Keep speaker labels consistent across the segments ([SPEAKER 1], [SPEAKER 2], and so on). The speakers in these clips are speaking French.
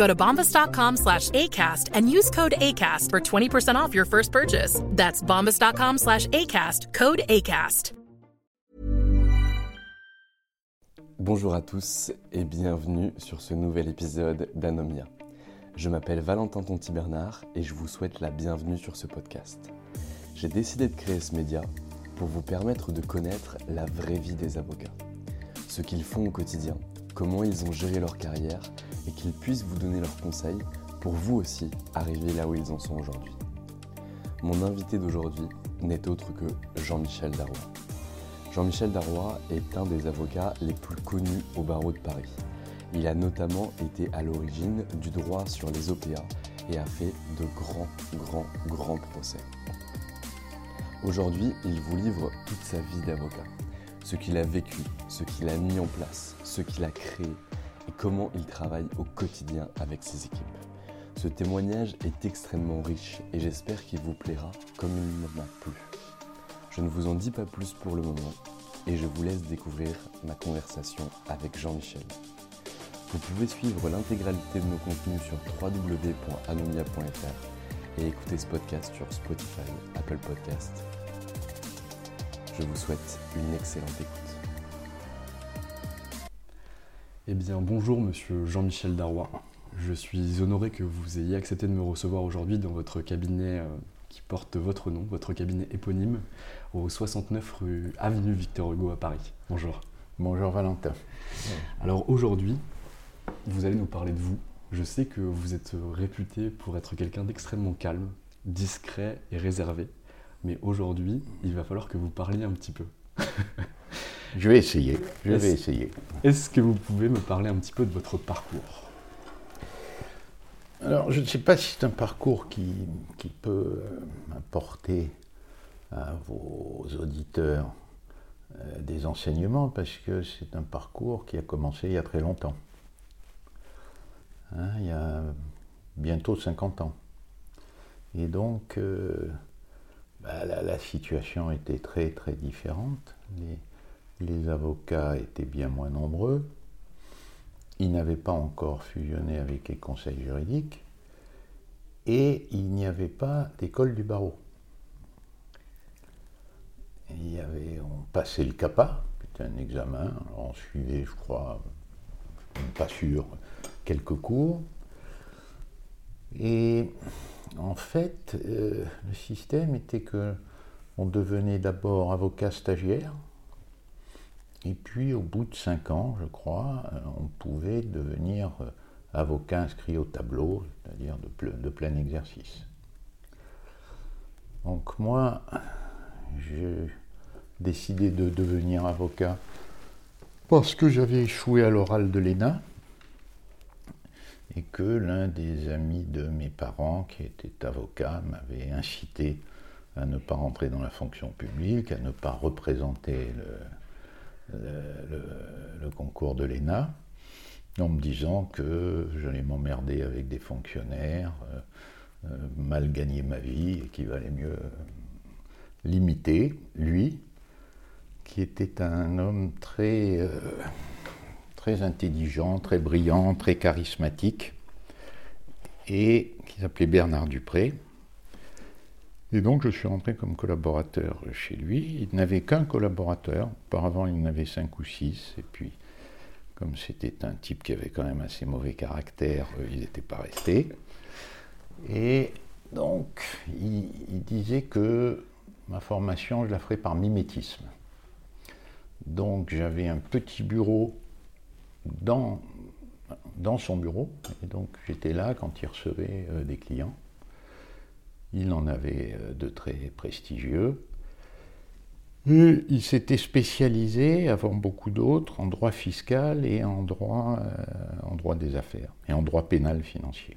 [SPEAKER 1] Go to bombas.com slash ACAST and use code ACAST for 20% off your first purchase. That's bombas.com slash ACAST, code ACAST.
[SPEAKER 2] Bonjour à tous et bienvenue sur ce nouvel épisode d'Anomia. Je m'appelle Valentin Tonti Bernard et je vous souhaite la bienvenue sur ce podcast. J'ai décidé de créer ce média pour vous permettre de connaître la vraie vie des avocats, ce qu'ils font au quotidien, comment ils ont géré leur carrière et qu'ils puissent vous donner leurs conseils pour vous aussi arriver là où ils en sont aujourd'hui. Mon invité d'aujourd'hui n'est autre que Jean-Michel Darrois. Jean-Michel Darrois est un des avocats les plus connus au barreau de Paris. Il a notamment été à l'origine du droit sur les OPA et a fait de grands, grands, grands procès. Aujourd'hui, il vous livre toute sa vie d'avocat, ce qu'il a vécu, ce qu'il a mis en place, ce qu'il a créé comment il travaille au quotidien avec ses équipes. Ce témoignage est extrêmement riche et j'espère qu'il vous plaira comme il m'a plu. Je ne vous en dis pas plus pour le moment et je vous laisse découvrir ma conversation avec Jean-Michel. Vous pouvez suivre l'intégralité de nos contenus sur www.anomia.fr et écouter ce podcast sur Spotify, Apple Podcast. Je vous souhaite une excellente écoute. Eh bien bonjour monsieur Jean-Michel Darrois. Je suis honoré que vous ayez accepté de me recevoir aujourd'hui dans votre cabinet euh, qui porte votre nom, votre cabinet éponyme, au 69 rue Avenue Victor Hugo à Paris. Bonjour.
[SPEAKER 3] Bonjour Valentin.
[SPEAKER 2] Alors aujourd'hui, vous allez nous parler de vous. Je sais que vous êtes réputé pour être quelqu'un d'extrêmement calme, discret et réservé. Mais aujourd'hui, il va falloir que vous parliez un petit peu.
[SPEAKER 3] je vais essayer. Je vais essayer.
[SPEAKER 2] Est-ce que vous pouvez me parler un petit peu de votre parcours?
[SPEAKER 3] Alors, je ne sais pas si c'est un parcours qui, qui peut apporter à vos auditeurs euh, des enseignements, parce que c'est un parcours qui a commencé il y a très longtemps. Hein, il y a bientôt 50 ans. Et donc, euh, bah, la, situation était très très différente. Les, les, avocats étaient bien moins nombreux. Ils n'avaient pas encore fusionné avec les conseils juridiques. Et il n'y avait pas d'école du barreau. On passait le CAPA, c'était un examen, on suivait, je crois, pas sûr, quelques cours. Et en fait, euh, le système était que on devenait d'abord avocat stagiaire, et puis au bout de cinq ans, je crois, euh, on pouvait devenir euh, avocat inscrit au tableau, c'est-à-dire de, de, plein exercice. Donc moi, j'ai décidé de devenir avocat parce que j'avais échoué à l'oral de l'ENA et que l'un des amis de mes parents, qui était avocat, m'avait incité à ne pas rentrer dans la fonction publique, à ne pas représenter le, concours de l'ENA, en me disant que j'allais m'emmerder avec des fonctionnaires, euh, euh, mal gagner ma vie et qu'il valait mieux l'imiter, lui, qui était un homme très, euh, très intelligent, très brillant, très charismatique, et qui s'appelait Bernard Dupré. Et donc je suis rentré comme collaborateur chez lui. Il n'avait qu'un collaborateur. Auparavant, il en avait cinq ou six. Et puis, comme c'était un type qui avait quand même assez mauvais caractère, euh, il n'était pas resté. Et donc, il, disait que ma formation, je la ferais par mimétisme. Donc, j'avais un petit bureau dans, dans son bureau. Et donc, j'étais là quand il recevait euh, des clients. Il en avait euh, de très prestigieux. Et il s'était spécialisé, avant beaucoup d'autres, en droit fiscal et en droit, euh, des affaires, et en droit pénal financier.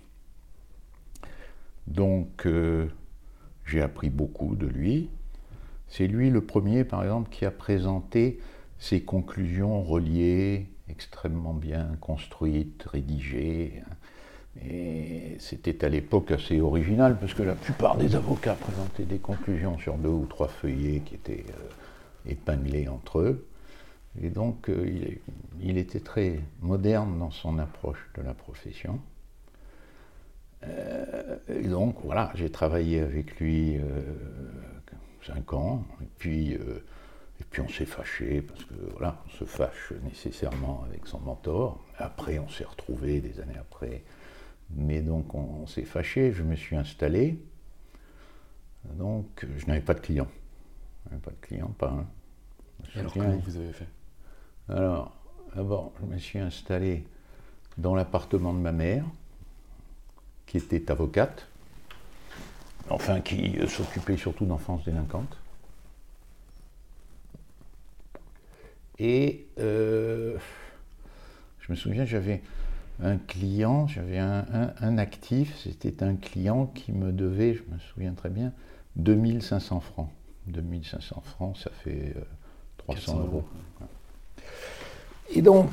[SPEAKER 3] Donc, euh, j'ai appris beaucoup de lui. C'est lui le premier, par exemple, qui a présenté ses conclusions reliées, extrêmement bien construites, rédigées. Et c'était à l'époque assez original, parce que la plupart des avocats présentaient des conclusions sur deux ou trois feuillets qui étaient euh, épinglés entre eux. Et donc, euh, il, était très moderne dans son approche de la profession. Euh, et donc, voilà, j'ai travaillé avec lui cinq ans, et puis, et puis on s'est fâché, parce que voilà, on se fâche nécessairement avec son mentor. Après, on s'est retrouvés des années après. Mais donc, on, on s'est fâché, je me suis installé. Donc, je n'avais pas de clients. Je n'avais pas de clients, pas un.
[SPEAKER 2] Et alors, comment vous avez fait?
[SPEAKER 3] Alors, d'abord, je me suis installé dans l'appartement de ma mère qui était avocate, enfin qui s'occupait surtout d'enfance délinquante. Et euh, je me souviens, j'avais un client, j'avais un, un, un, actif, c'était un client qui me devait, je me souviens très bien, 2500 francs. 2500 francs, ça fait euh, 300 euros. euros. Et donc,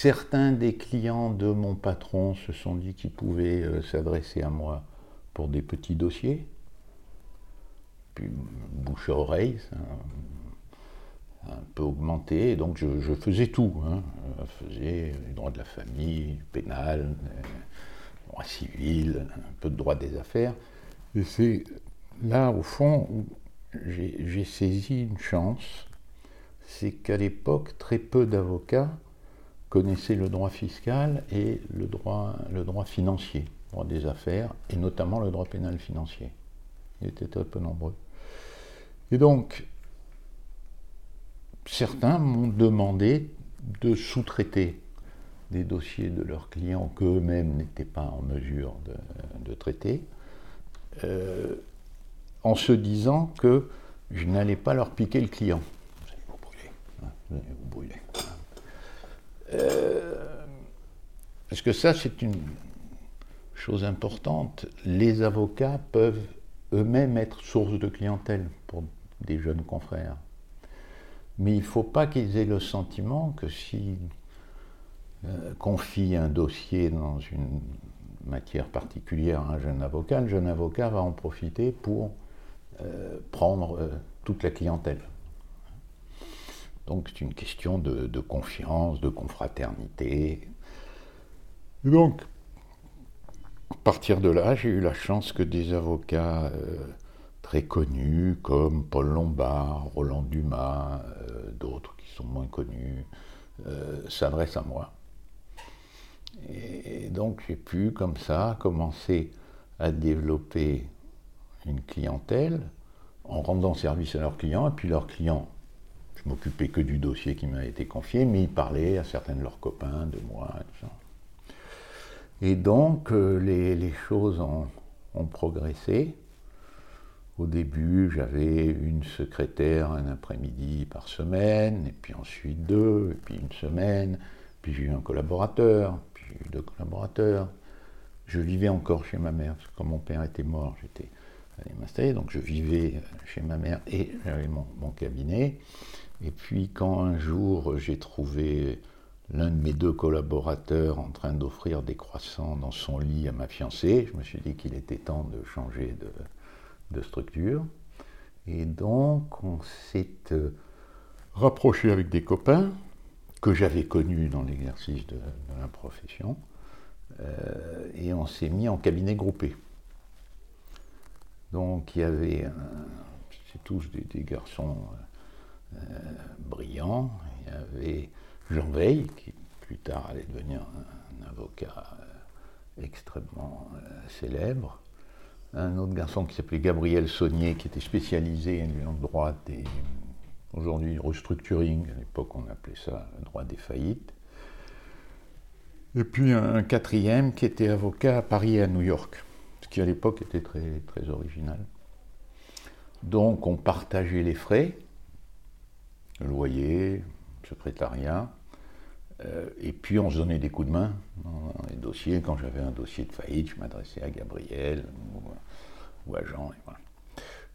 [SPEAKER 3] Certains des clients de mon patron se sont dit qu'ils pouvaient euh, s'adresser à moi pour des petits dossiers. Puis bouche à oreille, ça un peu augmenté. Donc je, faisais tout. Hein. Je faisais les droits de la famille, le pénal, le droit civil, un peu de droit des affaires. Et c'est là, au fond, où j'ai saisi une chance. C'est qu'à l'époque, très peu d'avocats connaissait le droit fiscal et le droit, le droit financier, droit des affaires, et notamment le droit pénal financier. Ils étaient très peu nombreux. Et donc, certains m'ont demandé de sous-traiter des dossiers de leurs clients qu'eux-mêmes n'étaient pas en mesure de, de traiter, euh, en se disant que je n'allais pas leur piquer le client. Vous allez vous brûler. Hein, vous allez vous brûler. Euh, parce que ça, c'est une chose importante. Les avocats peuvent eux-mêmes être source de clientèle pour des jeunes confrères. Mais il ne faut pas qu'ils aient le sentiment que s'ils euh, confient un dossier dans une matière particulière à un jeune avocat, le jeune avocat va en profiter pour euh, prendre euh, toute la clientèle. Donc c'est une question de, de, confiance, de confraternité. Et donc, à partir de là, j'ai eu la chance que des avocats très connus comme Paul Lombard, Roland Dumas, euh, d'autres qui sont moins connus, euh, s'adressent à moi. Et, donc j'ai pu, comme ça, commencer à développer une clientèle en rendant service à leurs clients, et puis leurs clients je m'occupais que du dossier qui m'a été confié, mais ils parlaient à certains de leurs copains, de moi, tout. Et donc, euh, les, choses ont, progressé. Au début, j'avais une secrétaire un après-midi par semaine, et puis ensuite deux, et puis une semaine, puis j'ai eu un collaborateur, puis j'ai eu deux collaborateurs. Je vivais encore chez ma mère, parce que quand mon père était mort, j'étais allé m'installer, donc je vivais chez ma mère et j'avais mon, mon cabinet. Et puis quand un jour j'ai trouvé l'un de mes deux collaborateurs en train d'offrir des croissants dans son lit à ma fiancée, je me suis dit qu'il était temps de changer de, de structure. Et donc, on s'est euh, rapproché avec des copains que j'avais connus dans l'exercice de, la profession, euh, et on s'est mis en cabinet groupé. Donc, il y avait, c'est tous des, garçons euh, brillants. Il y avait Jean Veil, qui plus tard allait devenir un, avocat extrêmement célèbre un autre garçon qui s'appelait Gabriel Saunier, qui était spécialisé en droit des. Aujourd'hui, restructuring, à l'époque on appelait ça le droit des faillites. Et puis un, quatrième qui était avocat à Paris et à New York, ce qui à l'époque était très, très original. Donc on partageait les frais, le loyer, le secrétariat, et puis on se donnait des coups de main dans les dossiers. Quand j'avais un dossier de faillite, je m'adressais à Gabriel ou, à Jean.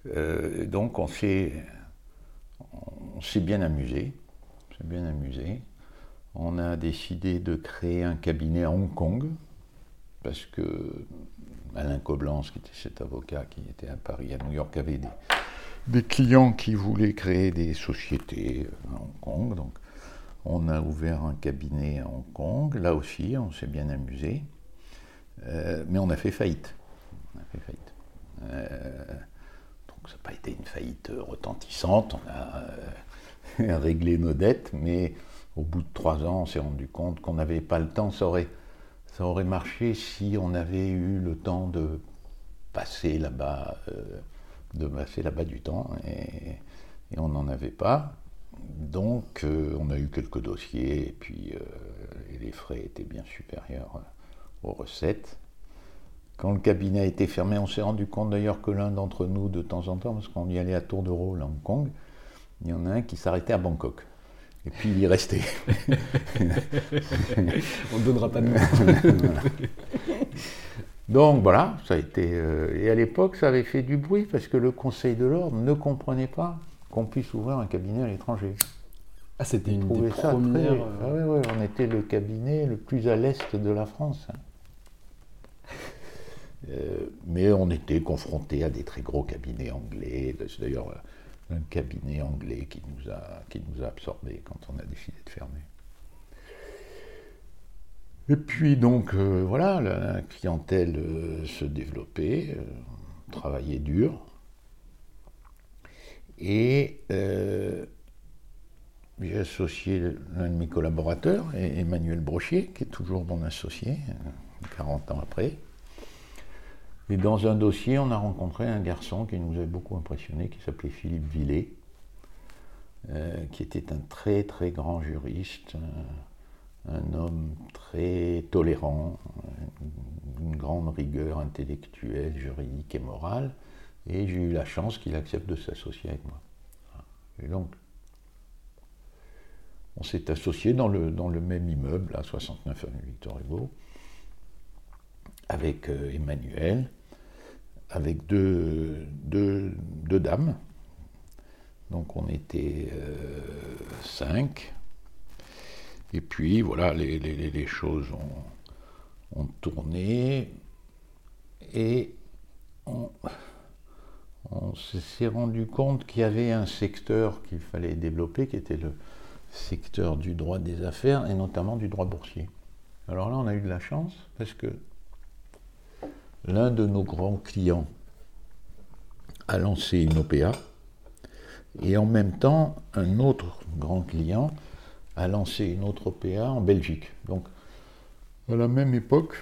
[SPEAKER 3] Euh, donc on s'est, on s'est bien amusé. On bien amusé. On a décidé de créer un cabinet à Hong Kong parce que Alain Coblence, qui était cet avocat qui était à Paris, à New York, avait des, clients qui voulaient créer des sociétés à Hong Kong. On a ouvert un cabinet à Hong Kong, là aussi, on s'est bien amusé, euh, mais on a fait faillite. Euh, donc ça n'a pas été une faillite retentissante, on a euh, réglé nos dettes, mais au bout de trois ans, on s'est rendu compte qu'on n'avait pas le temps. Ça aurait, ça aurait marché si on avait eu le temps de passer là-bas, de passer là-bas du temps, et on n'en avait pas. Donc, euh, on a eu quelques dossiers, et puis euh, les frais étaient bien supérieurs euh, aux recettes. Quand le cabinet a été fermé, on s'est rendu compte d'ailleurs que l'un d'entre nous, de temps en temps, parce qu'on y allait à tour de rôle à Hong Kong, il y en a un qui s'arrêtait à Bangkok. Et puis il y restait.
[SPEAKER 2] on ne donnera pas de nom.
[SPEAKER 3] Donc voilà, ça a été. et à l'époque, ça avait fait du bruit parce que le Conseil de l'ordre ne comprenait pas qu'on puisse ouvrir un cabinet à l'étranger.
[SPEAKER 2] Ah, c'était une des premières...
[SPEAKER 3] Euh, ah, on était le cabinet le plus à l'est de la France. Euh, mais on était confronté à des très gros cabinets anglais. C'est d'ailleurs euh, un cabinet anglais qui nous a, qui nous a absorbés quand on a décidé de fermer. Et puis donc voilà, la clientèle se développait, travaillait dur. Et euh, j'ai associé l'un de mes collaborateurs, Emmanuel Brochier, qui est toujours mon associé, 40 ans après. Et dans un dossier, on a rencontré un garçon qui nous avait beaucoup impressionné, qui s'appelait Philippe Villet, euh, qui était un très très grand juriste, un, homme très tolérant, une grande rigueur intellectuelle, juridique et morale, et j'ai eu la chance qu'il accepte de s'associer avec moi. Et donc, on s'est associé dans le, dans le même immeuble, à 69 avenue Victor Hugo, avec euh, Emmanuel, avec deux, deux, dames. Donc on était euh, cinq. Et puis voilà, les, les, les choses ont, ont, tourné. Et on, on s'est rendu compte qu'il y avait un secteur qu'il fallait développer, qui était le secteur du droit des affaires et notamment du droit boursier. Alors là, on a eu de la chance parce que l'un de nos grands clients a lancé une OPA et en même temps, un autre grand client a lancé une autre OPA en Belgique. Donc, à la même époque,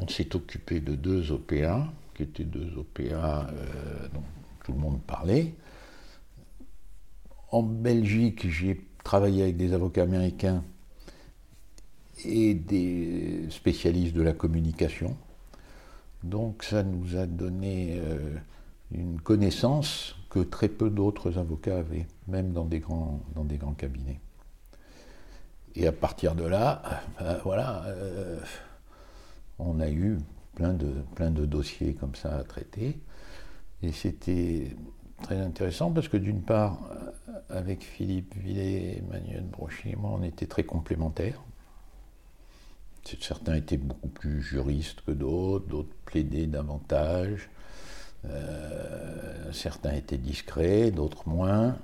[SPEAKER 3] on s'est occupé de deux OPA qui étaient deux OPA euh, dont tout le monde parlait. En Belgique, j'ai travaillé avec des avocats américains et des spécialistes de la communication. Donc ça nous a donné euh, une connaissance que très peu d'autres avocats avaient, même dans des grands, dans des grands cabinets. Et à partir de là, ben, voilà, euh, on a eu plein de, plein de dossiers comme ça à traiter. Et c'était très intéressant parce que d'une part, avec Philippe Villet, Emmanuel Brochet et moi, on était très complémentaires. Certains étaient beaucoup plus juristes que d'autres, d'autres plaidaient davantage. Euh, certains étaient discrets, d'autres moins.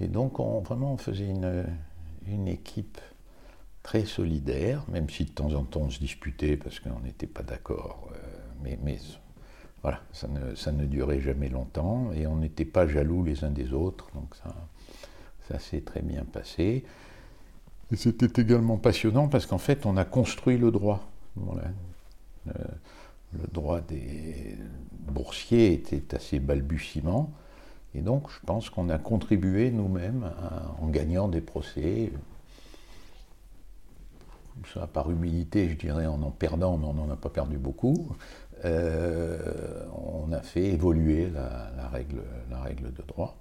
[SPEAKER 3] Et donc, on, vraiment, on faisait une, une équipe très solidaire, même si de temps en temps on se disputait parce qu'on n'était pas d'accord. Euh, mais, voilà, ça ne, ça ne, durait jamais longtemps et on n'était pas jaloux les uns des autres. Donc ça, ça s'est très bien passé. Et c'était également passionnant parce qu'en fait, on a construit le droit. le, le, droit des boursiers était assez balbutiement. Et donc, je pense qu'on a contribué nous-mêmes en gagnant des procès. Ça, par humilité, je dirais, en en perdant, mais on n'en a pas perdu beaucoup. Euh, on a fait évoluer la, règle, la règle de droit.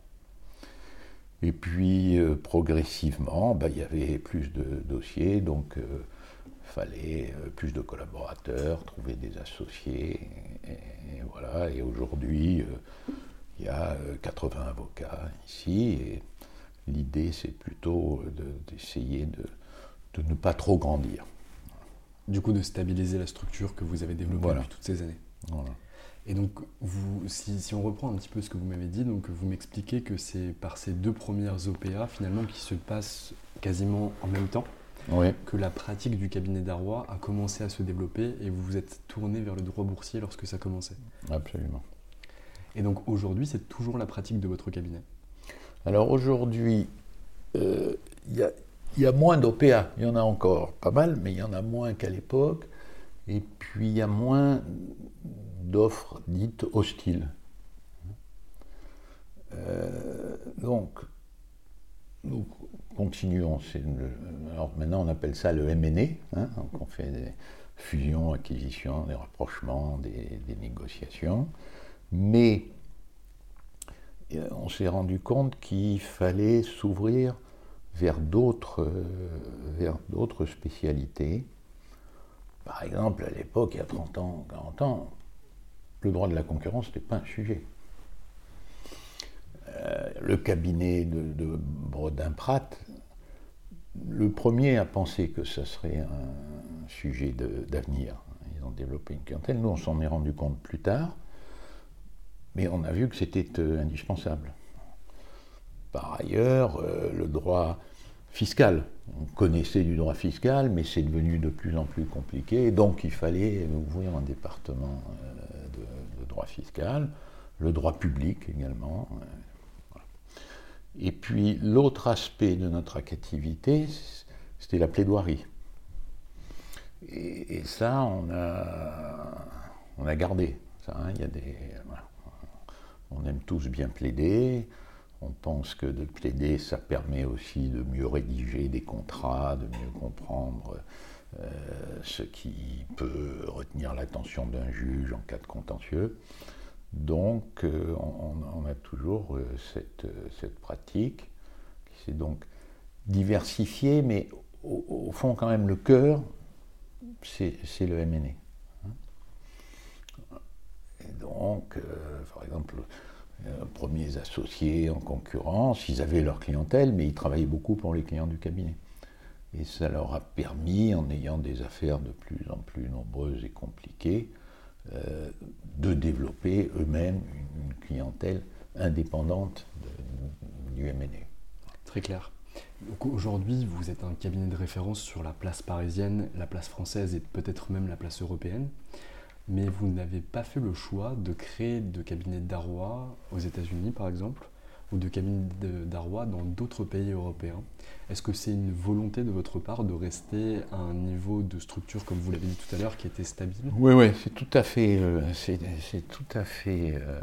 [SPEAKER 3] Et puis, euh, progressivement, bah, il y avait plus de dossiers, donc il euh, fallait plus de collaborateurs, trouver des associés. Et, voilà. Et aujourd'hui, il y a 80 avocats ici. Et l'idée, c'est plutôt d'essayer de, de, ne pas trop grandir.
[SPEAKER 2] Du coup, de stabiliser la structure que vous avez développée depuis toutes ces années. Voilà. Et donc, vous, si, on reprend un petit peu ce que vous m'avez dit, donc vous m'expliquez que c'est par ces deux premières OPA finalement qui se passent quasiment en même temps que la pratique du cabinet d'Arrois a commencé à se développer et vous vous êtes tourné vers le droit boursier lorsque ça commençait.
[SPEAKER 3] Absolument.
[SPEAKER 2] Et donc aujourd'hui, c'est toujours la pratique de votre cabinet?
[SPEAKER 3] Alors aujourd'hui, euh, il y, a moins d'OPA, il y en a encore pas mal, mais il y en a moins qu'à l'époque. Et puis il y a moins d'offres dites hostiles. Euh, donc, nous continuons. alors maintenant, on appelle ça le MNE. Hein, on fait des fusions, acquisitions, des rapprochements, des, négociations. Mais euh, on s'est rendu compte qu'il fallait s'ouvrir vers d'autres, euh, vers d'autres spécialités. Par exemple, à l'époque, il y a 30 ans, 40 ans, le droit de la concurrence n'était pas un sujet. Euh, le cabinet de, Brodin-Pratt, le premier a pensé que ça serait un sujet d'avenir. Ils ont développé une clientèle. Nous, on s'en est rendu compte plus tard, mais on a vu que c'était euh, indispensable. Par ailleurs, euh, le droit fiscal. On connaissait du droit fiscal, mais c'est devenu de plus en plus compliqué, donc il fallait ouvrir un département droit fiscal, le droit public également. Euh, Et puis l'autre aspect de notre activité, c'était la plaidoirie. Et, ça, on a, gardé. Ça, hein, On aime tous bien plaider. On pense que de plaider, ça permet aussi de mieux rédiger des contrats, de mieux comprendre euh, ce qui peut retenir l'attention d'un juge en cas de contentieux. Donc euh, on, a toujours euh, cette, pratique qui s'est donc diversifiée, mais au, fond quand même le cœur, c'est le MNE. Et donc, par exemple, premiers associés en concurrence, ils avaient leur clientèle, mais ils travaillaient beaucoup pour les clients du cabinet. Et ça leur a permis, en ayant des affaires de plus en plus nombreuses et compliquées, euh, de développer eux-mêmes une, clientèle indépendante du MNE.
[SPEAKER 2] Très clair. Aujourd'hui, vous êtes un cabinet de référence sur la place parisienne, la place française et peut-être même la place européenne, mais vous n'avez pas fait le choix de créer de cabinets d'Arrois aux États-Unis, par exemple, ou de cabinets d'Arrois dans d'autres pays européens. Est-ce que c'est une volonté de votre part de rester à un niveau de structure, comme vous l'avez dit tout à l'heure, qui était stable?
[SPEAKER 3] Oui, oui, c'est tout à fait, euh, c'est, tout à fait euh,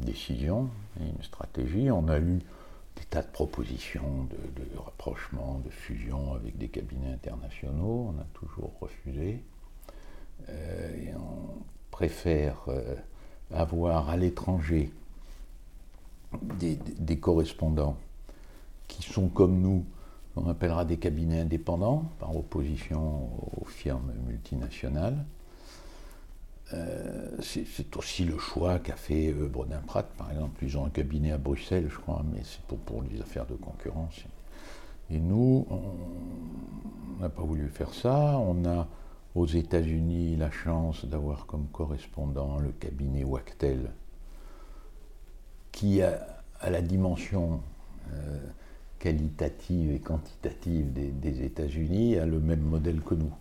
[SPEAKER 3] décision et une stratégie. On a eu des tas de propositions de, rapprochement, de fusion avec des cabinets internationaux. On a toujours refusé. Euh, et on préfère avoir à l'étranger des, correspondants qui sont comme nous, on appellera des cabinets indépendants, par opposition aux firmes multinationales. Euh, c'est aussi le choix qu'a fait euh, Brodin Pratt, par exemple. Ils ont un cabinet à Bruxelles, je crois, mais c'est pour, pour les affaires de concurrence. Et nous, on n'a pas voulu faire ça. On a aux États-Unis la chance d'avoir comme correspondant le cabinet Wachtel, qui a, la dimension euh, qualitative et quantitative des, États-Unis, a le même modèle que nous.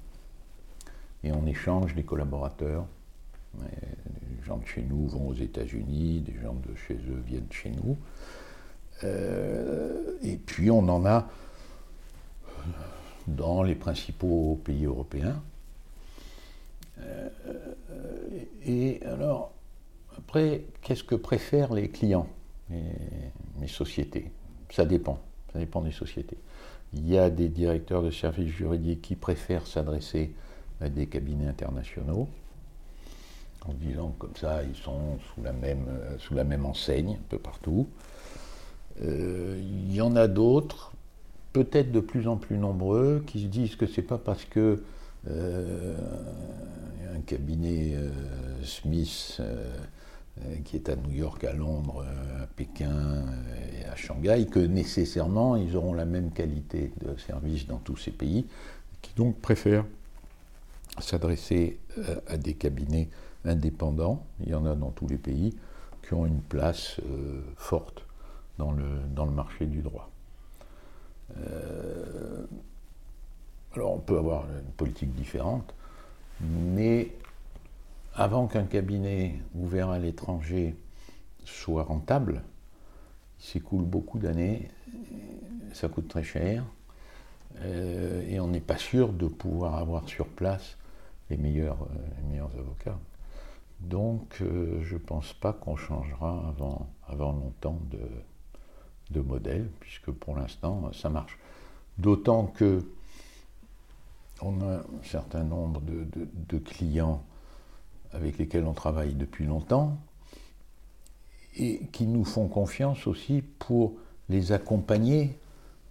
[SPEAKER 3] Et on échange les collaborateurs. Des gens de chez nous vont aux États-Unis, des gens de chez eux viennent chez nous. Euh, et puis on en a dans les principaux pays européens. Euh, et alors, après, qu'est-ce que préfèrent les clients, les, sociétés? Ça dépend, ça dépend des sociétés. Il y a des directeurs de services juridiques qui préfèrent s'adresser à des cabinets internationaux, en disant comme ça, ils sont sous la même, euh, sous la même enseigne un peu partout. Euh, il y en a d'autres, peut-être de plus en plus nombreux, qui se disent que c'est pas parce que euh, un cabinet Smith qui est à New York, à Londres, à Pékin et à Shanghai, que nécessairement ils auront la même qualité de service dans tous ces pays, qui donc préfèrent s'adresser à des cabinets indépendants, il y en a dans tous les pays, qui ont une place forte dans le, dans le marché du droit. Euh, alors on peut avoir une politique différente, mais avant qu'un cabinet ouvert à l'étranger soit rentable, il s'écoule beaucoup d'années, ça coûte très cher, euh, et on n'est pas sûr de pouvoir avoir sur place les meilleurs, euh, avocats. Donc je ne pense pas qu'on changera avant, avant longtemps de, de modèle, puisque pour l'instant, ça marche. D'autant que on a un certain nombre de, clients avec lesquels on travaille depuis longtemps et qui nous font confiance aussi pour les accompagner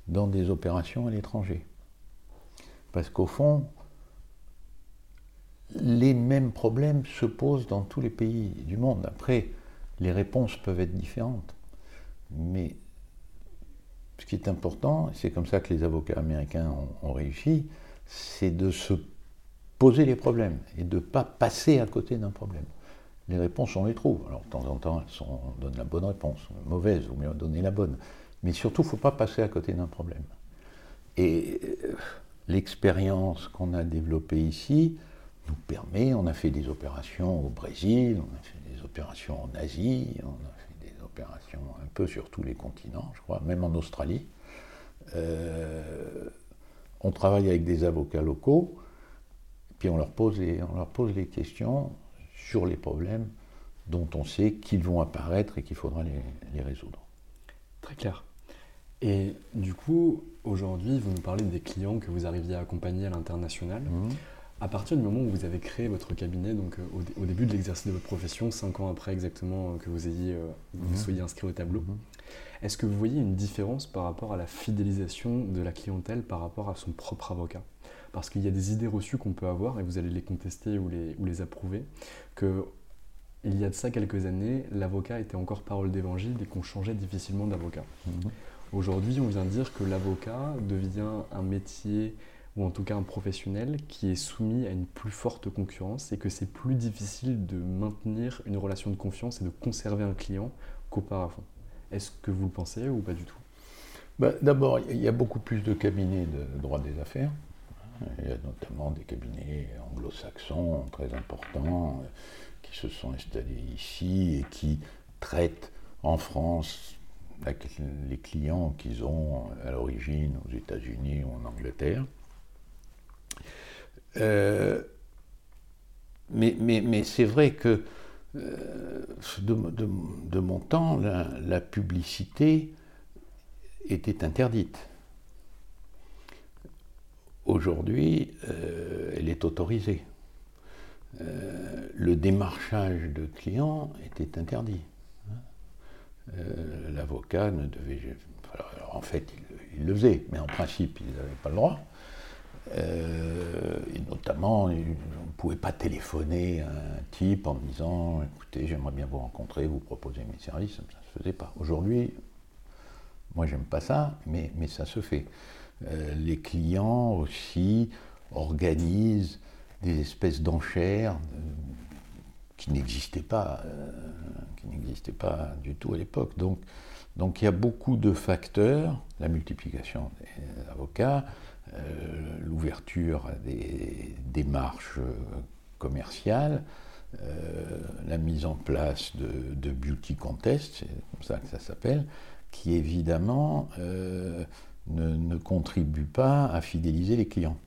[SPEAKER 3] dans des opérations à l'étranger. Parce qu'au fond, les mêmes problèmes se posent dans tous les pays du monde. Après, les réponses peuvent être différentes. Mais ce qui est important, c'est comme ça que les avocats américains ont, réussi, c'est de se poser les problèmes et de ne pas passer à côté d'un problème. Les réponses, on les trouve. Alors, de temps en temps, on donne la bonne réponse, mauvaise, ou mieux donner la bonne. Mais surtout, il ne faut pas passer à côté d'un problème. Et euh, l'expérience qu'on a développée ici nous permet, on a fait des opérations au Brésil, on a fait des opérations en Asie, on a un peu sur tous les continents, je crois, même en Australie. Euh, on travaille avec des avocats locaux, puis on leur pose les, on leur pose les questions sur les problèmes dont on sait qu'ils vont apparaître et qu'il faudra les, résoudre.
[SPEAKER 2] Très clair. Et du coup, aujourd'hui, vous nous parlez des clients que vous arriviez à accompagner à l'international. Mmh. À partir du moment où vous avez créé votre cabinet, donc euh, au, début de l'exercice de votre profession, cinq ans après exactement euh, que vous ayez, euh, vous mhm. soyez inscrit au tableau, mhm. Est-ce que vous voyez une différence par rapport à la fidélisation de la clientèle par rapport à son propre avocat? Parce qu'il y a des idées reçues qu'on peut avoir, et vous allez les contester ou les, ou les approuver, que il y a de ça quelques années, l'avocat était encore parole d'évangile et qu'on changeait difficilement d'avocat. Mhm. Aujourd'hui, on vient dire que l'avocat devient un métier ou en tout cas un professionnel qui est soumis à une plus forte concurrence et que c'est plus difficile de maintenir une relation de confiance et de conserver un client qu'auparavant. Est-ce que vous le pensez ou pas du tout?
[SPEAKER 3] Bah, D'abord, il y a beaucoup plus de cabinets de droit des affaires. Il y a notamment des cabinets anglo-saxons très importants euh, qui se sont installés ici et qui traitent en France les clients qu'ils ont à l'origine aux États-Unis ou en Angleterre. Euh, mais, mais, c'est vrai que euh, de, mon temps, la, publicité était interdite. Aujourd'hui, euh, elle est autorisée. le démarchage de clients était interdit. L'avocat ne devait. en fait, il, il, le faisait, mais en principe, il n'avait pas le droit. Euh, et notamment, on ne pouvait pas téléphoner à un type en disant écoutez, j'aimerais bien vous rencontrer, vous proposer mes services. Ça ne se faisait pas. Aujourd'hui, moi, j'aime pas ça, mais, mais ça se fait. Euh, les clients aussi organisent des espèces d'enchères qui n'existait pas, qui n'existait pas du tout à l'époque. Donc, donc il y a beaucoup de facteurs, la multiplication des avocats, l'ouverture à des démarches commerciales, la mise en place de, beauty contests, c'est comme ça que ça s'appelle, qui évidemment ne, contribue pas à fidéliser les clients.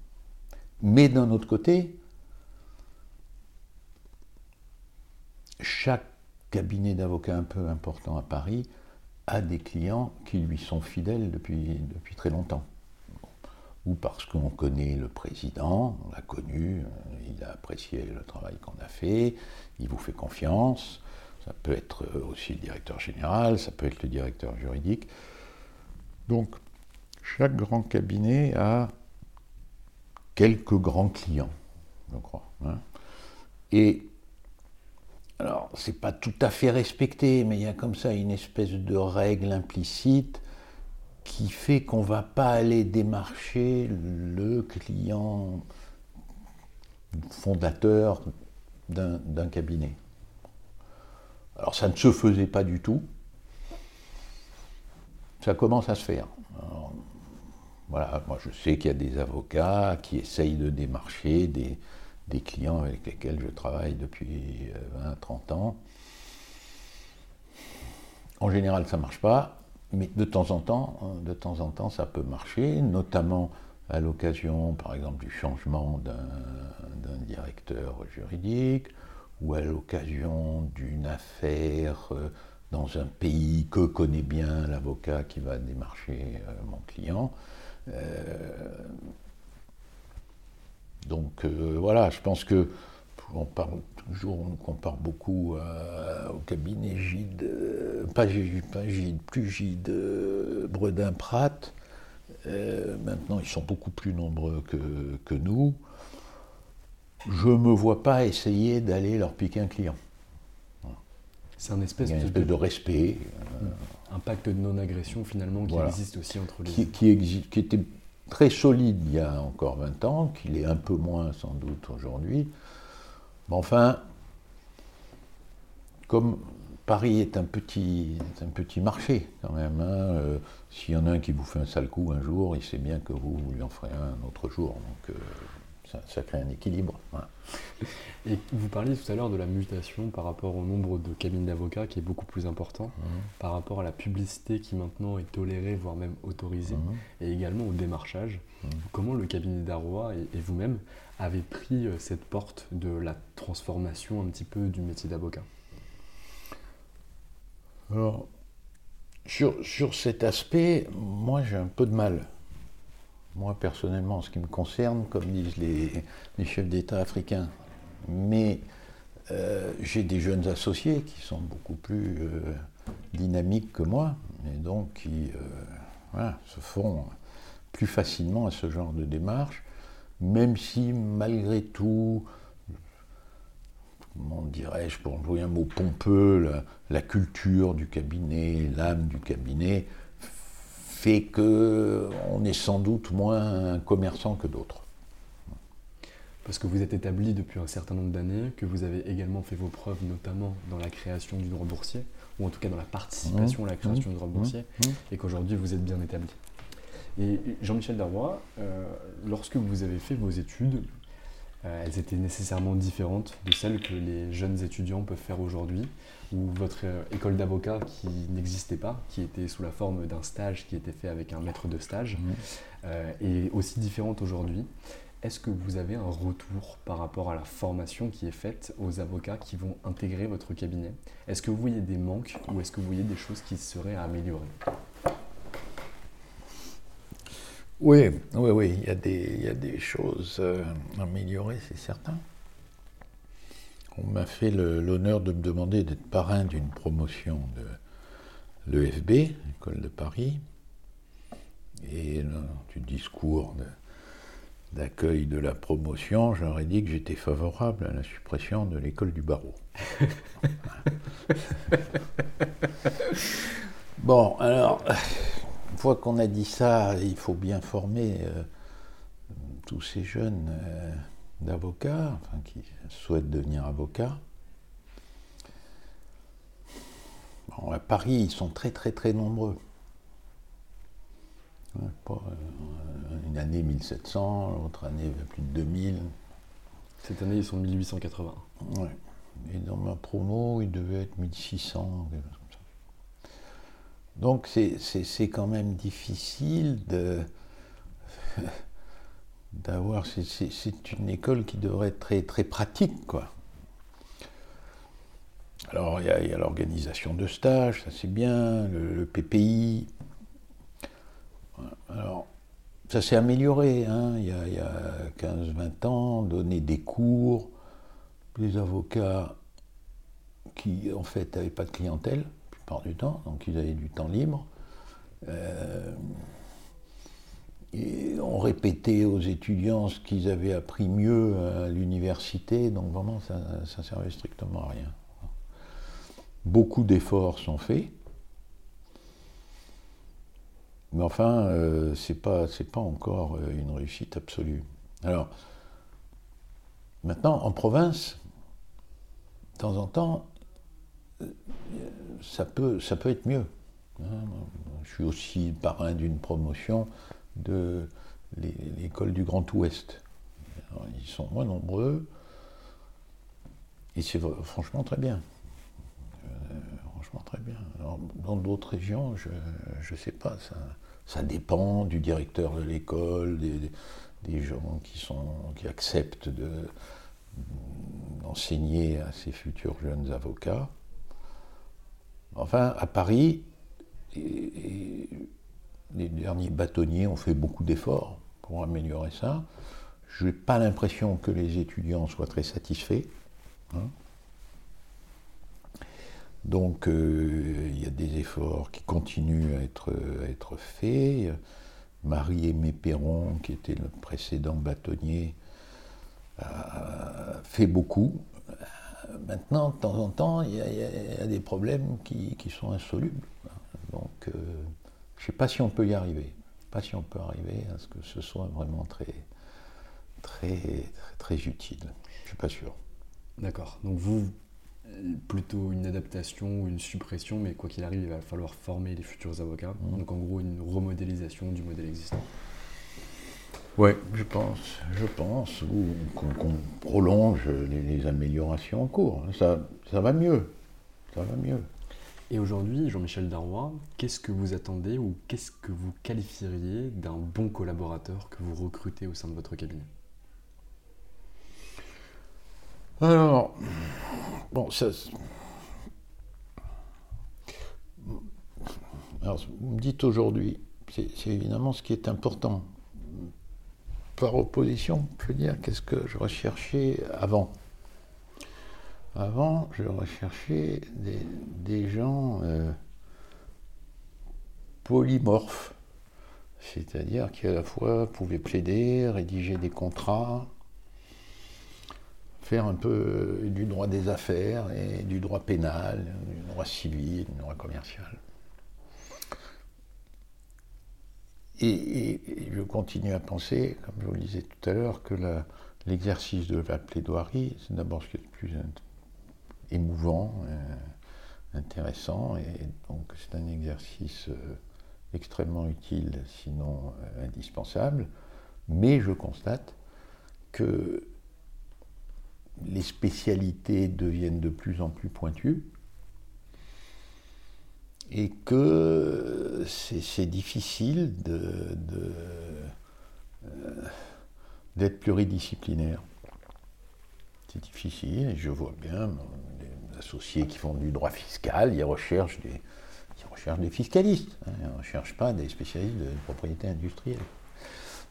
[SPEAKER 3] Mais d'un autre côté, chaque cabinet d'avocats un peu important à Paris a des clients qui lui sont fidèles depuis, depuis très longtemps. Ou parce qu'on connaît le président, on l'a connu, euh, il a apprécié le travail qu'on a fait, il vous fait confiance. Ça peut être aussi le directeur général, ça peut être le directeur juridique. Donc, chaque grand cabinet a quelques grands clients, je crois. Hein. Et alors, c'est pas tout à fait respecté, mais il y a comme ça une espèce de règle implicite qui fait qu'on va pas aller démarcher le client fondateur d'un cabinet. Alors ça ne se faisait pas du tout. Ça commence à se faire. Voilà, moi je sais qu'il y a des avocats qui essayent de démarcher des, clients avec lesquels je travaille depuis 20, euh, 30 ans. En général, ça ne marche pas, mais de temps en temps, hein, de temps en temps, ça peut marcher, notamment à l'occasion, par exemple, du changement d'un directeur juridique, ou à l'occasion d'une affaire euh, dans un pays que connaît bien l'avocat qui va démarcher euh, mon client. Euh, donc voilà, je pense que on parle toujours, on compare beaucoup au cabinet Gide, pas Gide, pas Gide, plus Gide, Bredin Pratt. maintenant, ils sont beaucoup plus nombreux que, que nous. Je ne me vois pas essayer d'aller leur piquer un client.
[SPEAKER 2] C'est un espèce,
[SPEAKER 3] de, respect.
[SPEAKER 2] Un pacte de non-agression finalement qui existe aussi entre les...
[SPEAKER 3] Qui, qui, qui était très solide il y a encore 20 ans, qu'il est un peu moins sans doute aujourd'hui. Enfin, comme Paris est un petit, marché quand même, hein, euh, s'il y en a un qui vous fait un sale coup un jour, il sait bien que vous, lui en ferez un autre jour. Euh, ça, crée un équilibre.
[SPEAKER 2] Et vous parliez tout à l'heure de la mutation par rapport au nombre de cabines d'avocats qui est beaucoup plus important, mmh. par rapport à la publicité qui maintenant est tolérée, voire même autorisée, mmh. et également au démarchage. Mmh. Comment le cabinet d'Arrois et, vous-même avez pris euh, cette porte de la transformation un petit peu du métier d'avocat?
[SPEAKER 3] Alors, sur, sur cet aspect, moi j'ai un peu de mal moi personnellement, en ce qui me concerne, comme disent les, chefs d'État africains. Mais euh, j'ai des jeunes associés qui sont beaucoup plus euh, dynamiques que moi, et donc qui euh, se font plus facilement à ce genre de démarche, même si malgré tout, comment dirais-je, pour employer un mot pompeux, la culture du cabinet, l'âme du cabinet, fait qu'on est sans doute moins commerçant que d'autres.
[SPEAKER 2] Parce que vous êtes établi depuis un certain nombre d'années, que vous avez également fait vos preuves, notamment dans la création du droit boursier, ou en tout cas dans la participation à la création du droit boursier, et qu'aujourd'hui vous êtes bien établi. Et Jean-Michel Darrois, euh, lorsque vous avez fait vos études, euh, elles étaient nécessairement différentes de celles que les jeunes étudiants peuvent faire aujourd'hui, ou votre euh, école d'avocat qui n'existait pas, qui était sous la forme d'un stage qui était fait avec un maître de stage, mmh. euh, est aussi différente aujourd'hui. Est-ce que vous avez un retour par rapport à la formation qui est faite aux avocats qui vont intégrer votre cabinet? Est-ce que vous voyez des manques ou est-ce que vous voyez des choses qui seraient à améliorer?
[SPEAKER 3] Oui, oui, oui, il y a des, il y a des choses euh, à améliorer, c'est certain. On m'a fait l'honneur de me demander d'être parrain d'une promotion de l'EFB, l'école de Paris. Et du discours d'accueil de, la promotion, j'aurais dit que j'étais favorable à la suppression de l'école du barreau. bon, alors, une fois qu'on a dit ça, il faut bien former euh, tous ces jeunes euh, d'avocats, enfin, qui souhaitent devenir avocats. à Paris, ils sont très très très nombreux. Euh, une année 1700, l'autre année plus de 2000.
[SPEAKER 2] Cette année, ils sont 1880.
[SPEAKER 3] Ouais. Et dans ma promo, il devait être 1600, Donc c'est quand même difficile de d'avoir. C'est une école qui devrait être très, pratique. Alors il y a, l'organisation de stage, ça c'est bien, le, PPI. Alors ça s'est amélioré, hein. il y a, a 15-20 ans, donner des cours, les avocats qui en fait n'avaient pas de clientèle, la plupart du temps, donc ils avaient du temps libre. Euh, on répétait aux étudiants ce qu'ils avaient appris mieux à l'université, donc vraiment ça, ça servait strictement à rien. Beaucoup d'efforts sont faits, mais enfin, euh, ce n'est pas, pas encore euh, une réussite absolue. Alors, maintenant, en province, de temps en temps, euh, ça peut, ça peut être mieux. Hein. Je suis aussi parrain d'une promotion de l'école du Grand Ouest. ils sont moins nombreux et c'est franchement très bien. Euh, franchement très bien. dans d'autres régions, je ne sais pas, ça, ça dépend du directeur de l'école, des, gens qui, sont, qui acceptent d'enseigner à ces futurs jeunes avocats. Enfin, à Paris, les derniers bâtonniers ont fait beaucoup d'efforts pour améliorer ça. Je n'ai pas l'impression que les étudiants soient très satisfaits. Hein. Donc euh, il y a des efforts qui continuent à être, faits. Marie-Aimée Perron, qui était le précédent bâtonnier, a fait beaucoup. Maintenant, de temps en temps, il y, a, des problèmes qui, sont insolubles. Donc, euh, je ne sais pas si on peut y arriver. Pas si on peut arriver à ce que ce soit vraiment très, très, très, très utile. Je ne suis pas sûr.
[SPEAKER 2] D'accord. Donc vous, plutôt une adaptation ou une suppression, mais quoi qu'il arrive, il va falloir former les futurs avocats. Mmh. Donc en gros, une remodélisation du modèle existant.
[SPEAKER 3] Oui, je pense, je pense, ou qu'on prolonge les, améliorations en cours. Ça, ça va mieux, ça va mieux.
[SPEAKER 2] Et aujourd'hui, Jean-Michel Darrois, qu'est-ce que vous attendez ou qu'est-ce que vous qualifieriez d'un bon collaborateur que vous recrutez au sein de votre cabinet?
[SPEAKER 3] Alors, bon, ça. Alors, vous me dites aujourd'hui, c'est évidemment ce qui est important par opposition, je veux dire, qu'est-ce que je recherchais avant? Avant, je recherchais des, gens euh, polymorphes, c'est-à-dire qui à la fois pouvaient plaider, rédiger des contrats, faire un peu du droit des affaires et du droit pénal, du droit civil, du droit commercial. Et, je continue à penser, comme je vous le disais tout à l'heure, que l'exercice de la plaidoirie, c'est d'abord ce qui est le plus émouvant, euh, intéressant, et donc c'est un exercice euh, extrêmement utile, sinon euh, indispensable. Mais je constate que les spécialités deviennent de plus en plus pointues et que c'est difficile d'être pluridisciplinaire. C'est difficile, et je vois bien associés qui font du droit fiscal, ils recherchent des, recherchent des fiscalistes, hein, ils ne recherchent pas des spécialistes de propriété industrielle.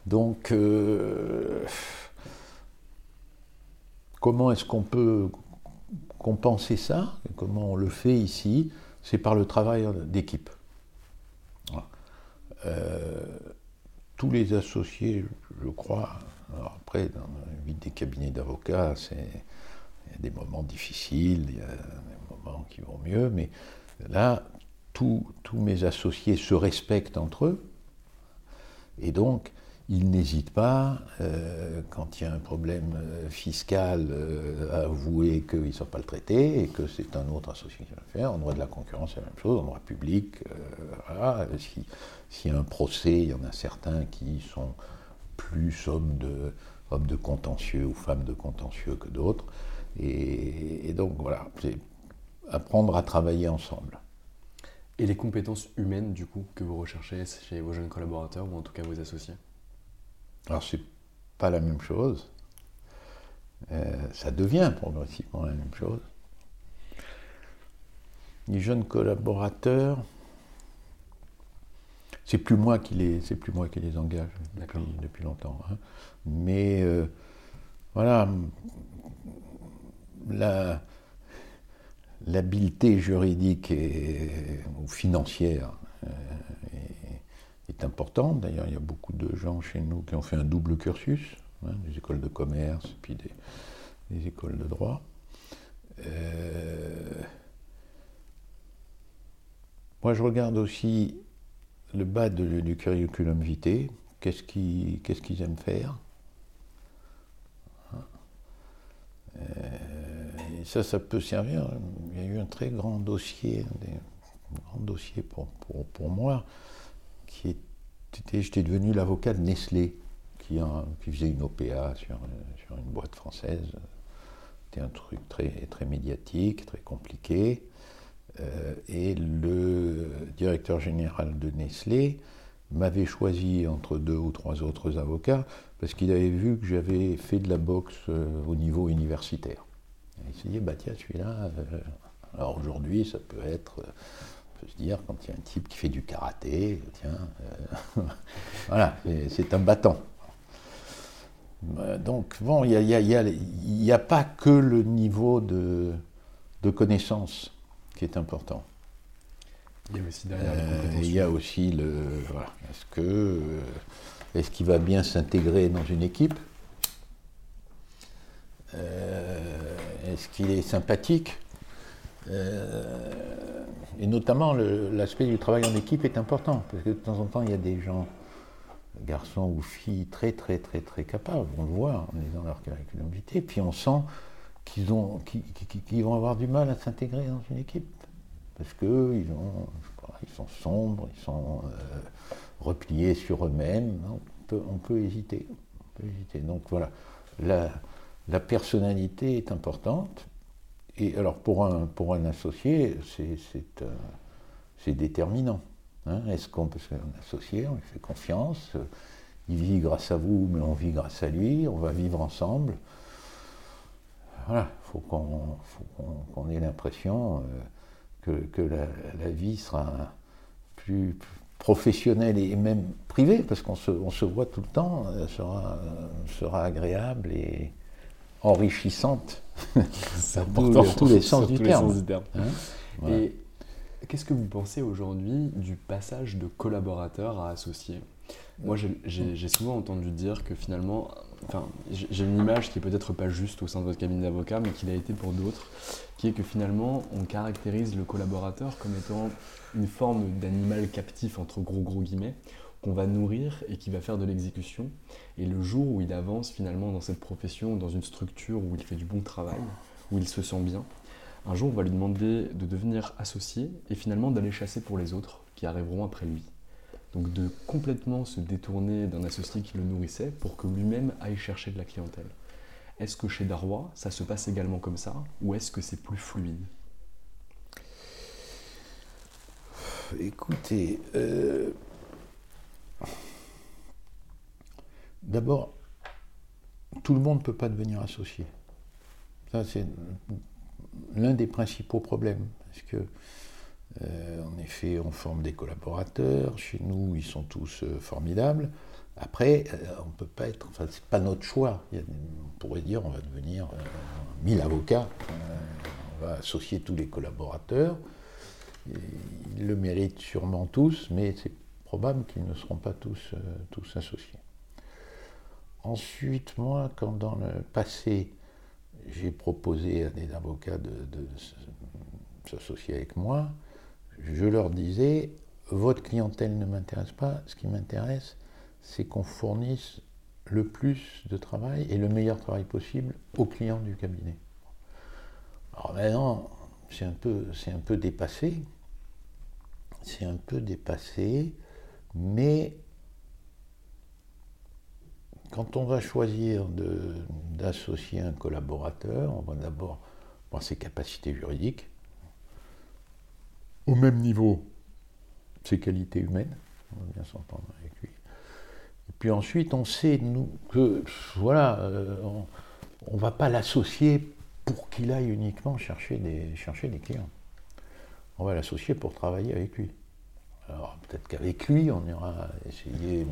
[SPEAKER 3] Donc, euh, comment est-ce qu'on peut compenser ça Comment on le fait ici? C'est par le travail d'équipe. Euh, tous les associés, je crois, après, dans la vie des cabinets d'avocats, c'est il y a des moments difficiles, il y a des moments qui vont mieux, mais là, tous mes associés se respectent entre eux, et donc ils n'hésitent pas, euh, quand il y a un problème euh, fiscal, euh, à avouer qu'ils ne savent pas le traiter et que c'est un autre associé qui va le faire. En droit de la concurrence, c'est la même chose. En droit public, voilà. S'il y a un procès, il y en a certains qui sont plus de, hommes de contentieux ou femmes de contentieux que d'autres. Et, et, donc voilà, c'est apprendre à travailler ensemble.
[SPEAKER 2] Et les compétences humaines, du coup, que vous recherchez chez vos jeunes collaborateurs ou en tout cas vos associés?
[SPEAKER 3] Alors c'est pas la même chose. Euh, ça devient progressivement la même chose. Les jeunes collaborateurs, c'est plus moi qui les, c'est plus moi qui les engage depuis, longtemps. Hein. Mais euh, voilà, la, l'habileté juridique ou financière euh, est importante. D'ailleurs, il y a beaucoup de gens chez nous qui ont fait un double cursus, hein, des écoles de commerce, puis des, écoles de droit. Euh, moi, je regarde aussi le bas du curriculum vitae. Qu'est-ce qu'ils aiment faire hein? euh, ça, ça peut servir. Il y a eu un très grand dossier, un grand dossier pour, pour, pour moi, qui était, j'étais devenu l'avocat de Nestlé, qui, qui, faisait une OPA sur, sur, une boîte française. C'était un truc très, très médiatique, très compliqué. Euh, et le directeur général de Nestlé m'avait choisi entre deux ou trois autres avocats parce qu'il avait vu que j'avais fait de la boxe euh, au niveau universitaire. Il s'est dit, bah tiens, celui-là, euh, alors aujourd'hui, ça peut être peut se dire, quand il y a un type qui fait du karaté, tiens, euh, voilà, c'est un battant. Euh, donc, bon, il n'y a, pas que le niveau de, de connaissance qui est important.
[SPEAKER 2] Il y a aussi derrière
[SPEAKER 3] euh, Il y a aussi le. Voilà, est-ce que. est-ce qu'il va bien s'intégrer dans une équipe? Est-ce qu'il est sympathique et notamment, l'aspect du travail en équipe est important, parce que de temps en temps, il y a des gens, garçons ou filles, très, très, très, très capables, on le voit en lisant leur curriculum vitae, puis on sent qu'ils vont avoir du mal à s'intégrer dans une équipe, parce qu'ils ils sont sombres, ils sont euh, repliés sur eux-mêmes, on peut, on peut, hésiter. Donc voilà, la personnalité est importante, et alors pour un, pour un associé, c'est euh, déterminant. Hein. Est-ce qu'on peut un associé, on lui fait confiance, il vit grâce à vous, mais on vit grâce à lui, on va vivre ensemble. Voilà, il faut qu'on ait l'impression euh, que, la, vie sera plus, professionnelle et même privée, parce qu'on se, on se voit tout le temps, sera, sera agréable et enrichissante. Dans tous, les sens du terme.
[SPEAKER 2] Hein, et qu'est-ce que vous pensez aujourd'hui du passage de collaborateur à associé Moi, j'ai souvent entendu dire que finalement, enfin, j'ai une image qui est peut-être pas juste au sein de votre cabinet d'avocat, mais qui l'a été pour d'autres, qui est que finalement, on caractérise le collaborateur comme étant une forme d'animal captif, entre gros gros guillemets, qu'on va nourrir et qui va faire de l'exécution. Et le jour où il avance finalement dans cette profession, dans une structure où il fait du bon travail, où il se sent bien, un jour on va lui demander de devenir associé et finalement d'aller chasser pour les autres qui arriveront après lui. Donc de complètement se détourner d'un associé qui le nourrissait pour que lui-même aille chercher de la clientèle. Est-ce que chez Darrois, ça se passe également comme ça ou est-ce que c'est plus fluide?
[SPEAKER 3] Écoutez, euh, D'abord, tout le monde ne peut pas devenir associé. Ça, c'est l'un des principaux problèmes. Parce que, euh, en effet, on forme des collaborateurs. Chez nous, ils sont tous euh, formidables. Après, euh, on peut pas être. Enfin, c'est pas notre choix. on pourrait dire on va devenir 1000 avocats. on va associer tous les collaborateurs. ils le méritent sûrement tous, mais c'est probable qu'ils ne seront pas tous, tous associés. Ensuite, moi, quand dans le passé, j'ai proposé à des avocats de, s'associer avec moi, je leur disais, votre clientèle ne m'intéresse pas, ce qui m'intéresse, c'est qu'on fournisse le plus de travail et le meilleur travail possible aux clients du cabinet. Alors maintenant, c'est un c'est un peu dépassé. C'est un peu dépassé, mais quand on va choisir d'associer un collaborateur, on va d'abord voir ses capacités juridiques, au même niveau ses qualités humaines, on va bien s'entendre avec lui. Et puis ensuite, on sait nous, que voilà, euh, on ne va pas l'associer pour qu'il aille uniquement chercher des, chercher des clients. On va l'associer pour travailler avec lui. Alors peut-être qu'avec lui, on ira essayer,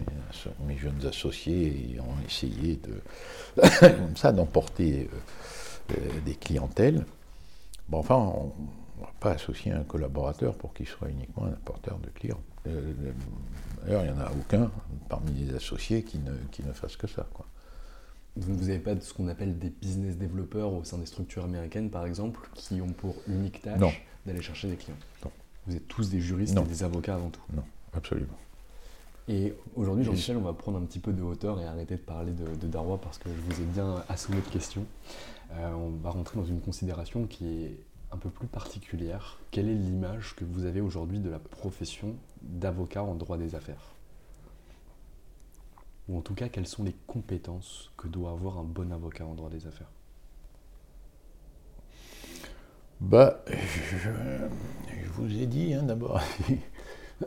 [SPEAKER 3] mes, jeunes associés ont essayé de, comme ça, d'emporter euh, euh, des clientèles. Bon, enfin, on ne va pas associer un collaborateur pour qu'il soit uniquement un apporteur de clients. Euh, d'ailleurs, il n'y en a aucun parmi les associés qui ne, qui ne fasse que ça. Quoi.
[SPEAKER 2] vous n'avez pas ce qu'on appelle des business développeurs au sein des structures américaines, par exemple, qui ont pour unique tâche d'aller chercher des clients?
[SPEAKER 3] Non.
[SPEAKER 2] Vous êtes tous des juristes et des avocats avant tout.
[SPEAKER 3] Non, absolument.
[SPEAKER 2] Et aujourd'hui, Jean-Michel, on va prendre un petit peu de hauteur et arrêter de parler de, de Darrois parce que je vous ai bien assommé de questions. Euh, on va rentrer dans une considération qui est un peu plus particulière. Quelle est l'image que vous avez aujourd'hui de la profession d'avocat en droit des affaires? Ou en tout cas, quelles sont les compétences que doit avoir un bon avocat en droit des affaires?
[SPEAKER 3] Bah, je, vous ai dit, hein, d'abord,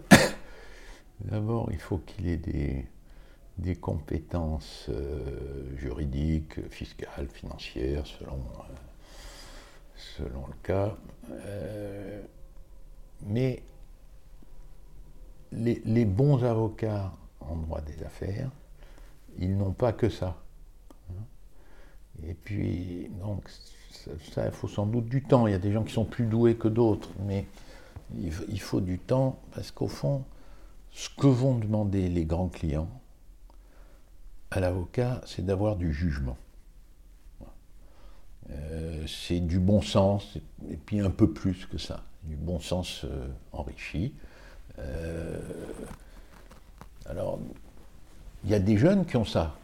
[SPEAKER 3] d'abord, il faut qu'il ait des, compétences euh, juridiques, fiscales, financières, selon, euh, selon le cas. Euh, mais les, les, bons avocats en droit des affaires, ils n'ont pas que ça. Hein. Et puis, donc, ça, il faut sans doute du temps. Il y a des gens qui sont plus doués que d'autres, mais il, faut du temps parce qu'au fond, ce que vont demander les grands clients à l'avocat, c'est d'avoir du jugement. Euh, c'est du bon sens, et puis un peu plus que ça, du bon sens euh, enrichi. Euh, alors, il y a des jeunes qui ont ça